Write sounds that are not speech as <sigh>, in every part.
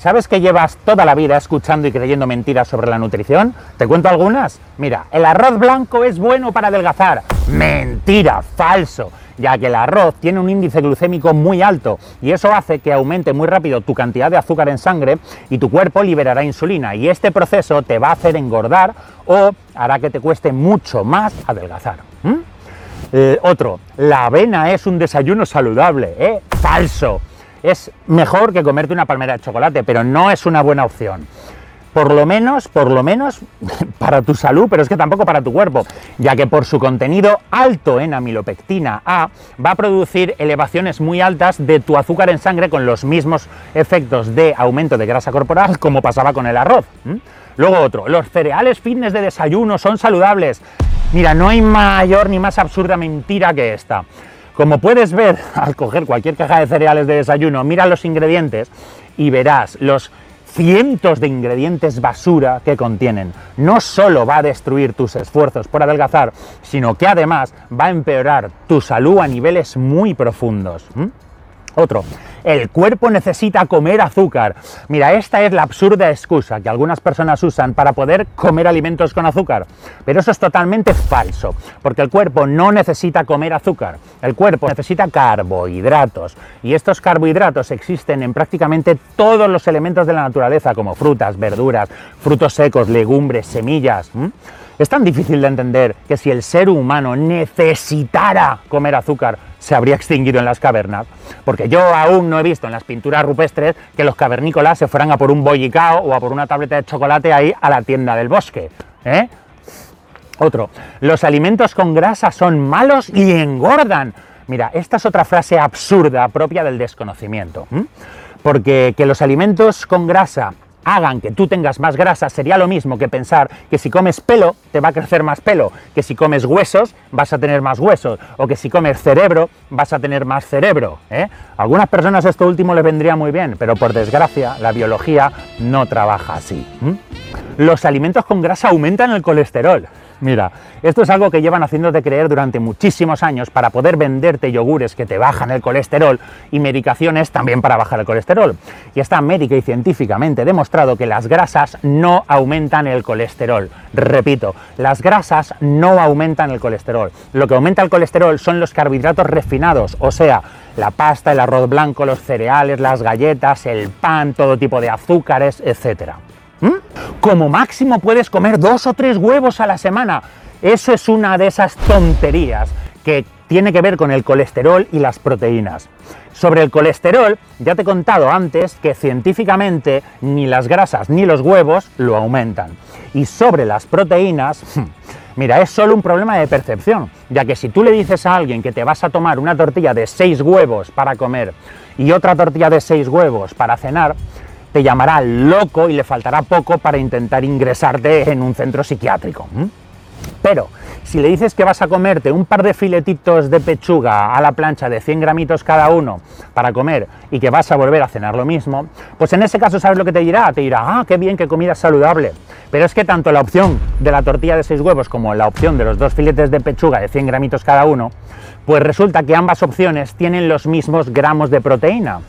¿Sabes que llevas toda la vida escuchando y creyendo mentiras sobre la nutrición? ¿Te cuento algunas? Mira, el arroz blanco es bueno para adelgazar. Mentira, falso ya que el arroz tiene un índice glucémico muy alto y eso hace que aumente muy rápido tu cantidad de azúcar en sangre y tu cuerpo liberará insulina y este proceso te va a hacer engordar o hará que te cueste mucho más adelgazar. Eh, otro, la avena es un desayuno saludable, ¿eh? Falso. Es mejor que comerte una palmera de chocolate, pero no es una buena opción por lo menos, por lo menos <laughs> para tu salud, pero es que tampoco para tu cuerpo, ya que por su contenido alto en amilopectina A va a producir elevaciones muy altas de tu azúcar en sangre con los mismos efectos de aumento de grasa corporal como pasaba con el arroz. Luego otro, los cereales fitness de desayuno son saludables. Mira, no hay mayor ni más absurda mentira que esta. Como puedes ver <laughs> al coger cualquier caja de cereales de desayuno, mira los ingredientes y verás los cientos de ingredientes basura que contienen. No solo va a destruir tus esfuerzos por adelgazar, sino que además va a empeorar tu salud a niveles muy profundos. Otro, el cuerpo necesita comer azúcar. Mira, esta es la absurda excusa que algunas personas usan para poder comer alimentos con azúcar. Pero eso es totalmente falso, porque el cuerpo no necesita comer azúcar. El cuerpo necesita carbohidratos. Y estos carbohidratos existen en prácticamente todos los elementos de la naturaleza, como frutas, verduras, frutos secos, legumbres, semillas. Es tan difícil de entender que si el ser humano necesitara comer azúcar, se habría extinguido en las cavernas. Porque yo aún no he visto en las pinturas rupestres que los cavernícolas se fueran a por un bollicao o a por una tableta de chocolate ahí a la tienda del bosque. ¿eh? Otro, los alimentos con grasa son malos y engordan. Mira, esta es otra frase absurda propia del desconocimiento. Porque que los alimentos con grasa hagan que tú tengas más grasa sería lo mismo que pensar que si comes pelo te va a crecer más pelo, que si comes huesos vas a tener más huesos, o que si comes cerebro vas a tener más cerebro. ¿eh? A algunas personas esto último les vendría muy bien, pero por desgracia la biología no trabaja así. Los alimentos con grasa aumentan el colesterol. Mira, esto es algo que llevan haciéndote creer durante muchísimos años para poder venderte yogures que te bajan el colesterol y medicaciones también para bajar el colesterol. Y está médica y científicamente demostrado que las grasas no aumentan el colesterol. Repito, las grasas no aumentan el colesterol. Lo que aumenta el colesterol son los carbohidratos refinados, o sea, la pasta, el arroz blanco, los cereales, las galletas, el pan, todo tipo de azúcares, etcétera. ¿Mm? Como máximo puedes comer dos o tres huevos a la semana. Eso es una de esas tonterías que tiene que ver con el colesterol y las proteínas. Sobre el colesterol, ya te he contado antes que científicamente ni las grasas ni los huevos lo aumentan. Y sobre las proteínas, mira, es solo un problema de percepción, ya que si tú le dices a alguien que te vas a tomar una tortilla de seis huevos para comer y otra tortilla de seis huevos para cenar, te llamará loco y le faltará poco para intentar ingresarte en un centro psiquiátrico. Pero si le dices que vas a comerte un par de filetitos de pechuga a la plancha de 100 gramitos cada uno para comer y que vas a volver a cenar lo mismo, pues en ese caso sabes lo que te dirá, te dirá, ah, qué bien, qué comida saludable. Pero es que tanto la opción de la tortilla de 6 huevos como la opción de los dos filetes de pechuga de 100 gramitos cada uno, pues resulta que ambas opciones tienen los mismos gramos de proteína.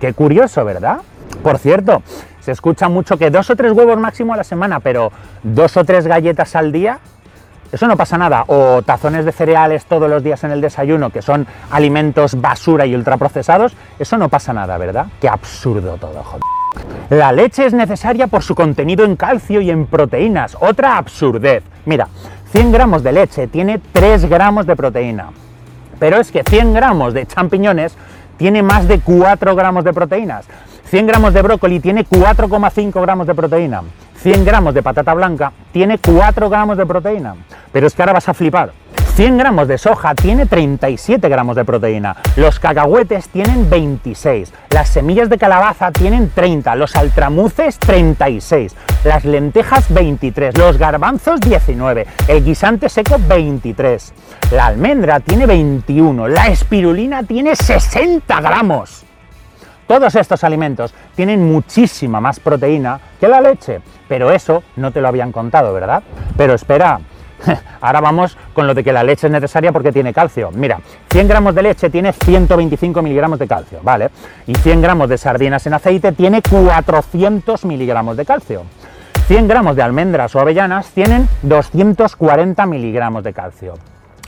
Qué curioso, ¿verdad? Por cierto, se escucha mucho que dos o tres huevos máximo a la semana, pero dos o tres galletas al día, eso no pasa nada. O tazones de cereales todos los días en el desayuno, que son alimentos basura y ultraprocesados, eso no pasa nada, ¿verdad? Qué absurdo todo, joder. La leche es necesaria por su contenido en calcio y en proteínas. Otra absurdez. Mira, 100 gramos de leche tiene 3 gramos de proteína. Pero es que 100 gramos de champiñones tiene más de 4 gramos de proteínas. 100 gramos de brócoli tiene 4,5 gramos de proteína. 100 gramos de patata blanca tiene 4 gramos de proteína. Pero es que ahora vas a flipar. 100 gramos de soja tiene 37 gramos de proteína, los cacahuetes tienen 26, las semillas de calabaza tienen 30, los altramuces 36, las lentejas 23, los garbanzos 19, el guisante seco 23, la almendra tiene 21, la espirulina tiene 60 gramos. Todos estos alimentos tienen muchísima más proteína que la leche, pero eso no te lo habían contado, ¿verdad? Pero espera, <laughs> Ahora vamos con lo de que la leche es necesaria porque tiene calcio. Mira, 100 gramos de leche tiene 125 miligramos de calcio, ¿vale? Y 100 gramos de sardinas en aceite tiene 400 miligramos de calcio. 100 gramos de almendras o avellanas tienen 240 miligramos de calcio.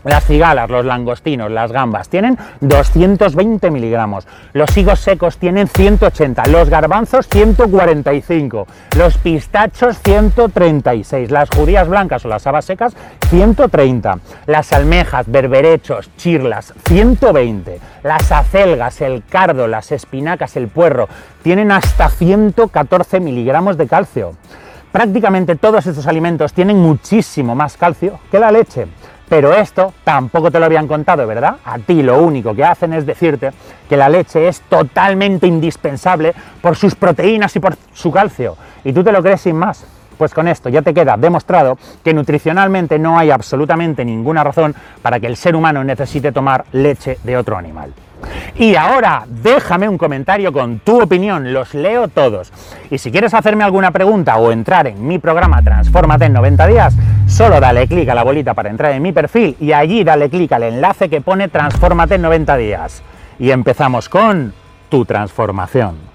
Las cigalas, los langostinos, las gambas tienen 220 miligramos, los higos secos tienen 180, los garbanzos 145, los pistachos 136, las judías blancas o las habas secas 130, las almejas, berberechos, chirlas 120, las acelgas, el cardo, las espinacas, el puerro tienen hasta 114 miligramos de calcio. Prácticamente todos estos alimentos tienen muchísimo más calcio que la leche. Pero esto tampoco te lo habían contado, ¿verdad? A ti lo único que hacen es decirte que la leche es totalmente indispensable por sus proteínas y por su calcio. Y tú te lo crees sin más. Pues con esto ya te queda demostrado que nutricionalmente no hay absolutamente ninguna razón para que el ser humano necesite tomar leche de otro animal. Y ahora déjame un comentario con tu opinión, los leo todos. Y si quieres hacerme alguna pregunta o entrar en mi programa Transfórmate en 90 días, solo dale clic a la bolita para entrar en mi perfil y allí dale clic al enlace que pone Transfórmate en 90 días. Y empezamos con tu transformación.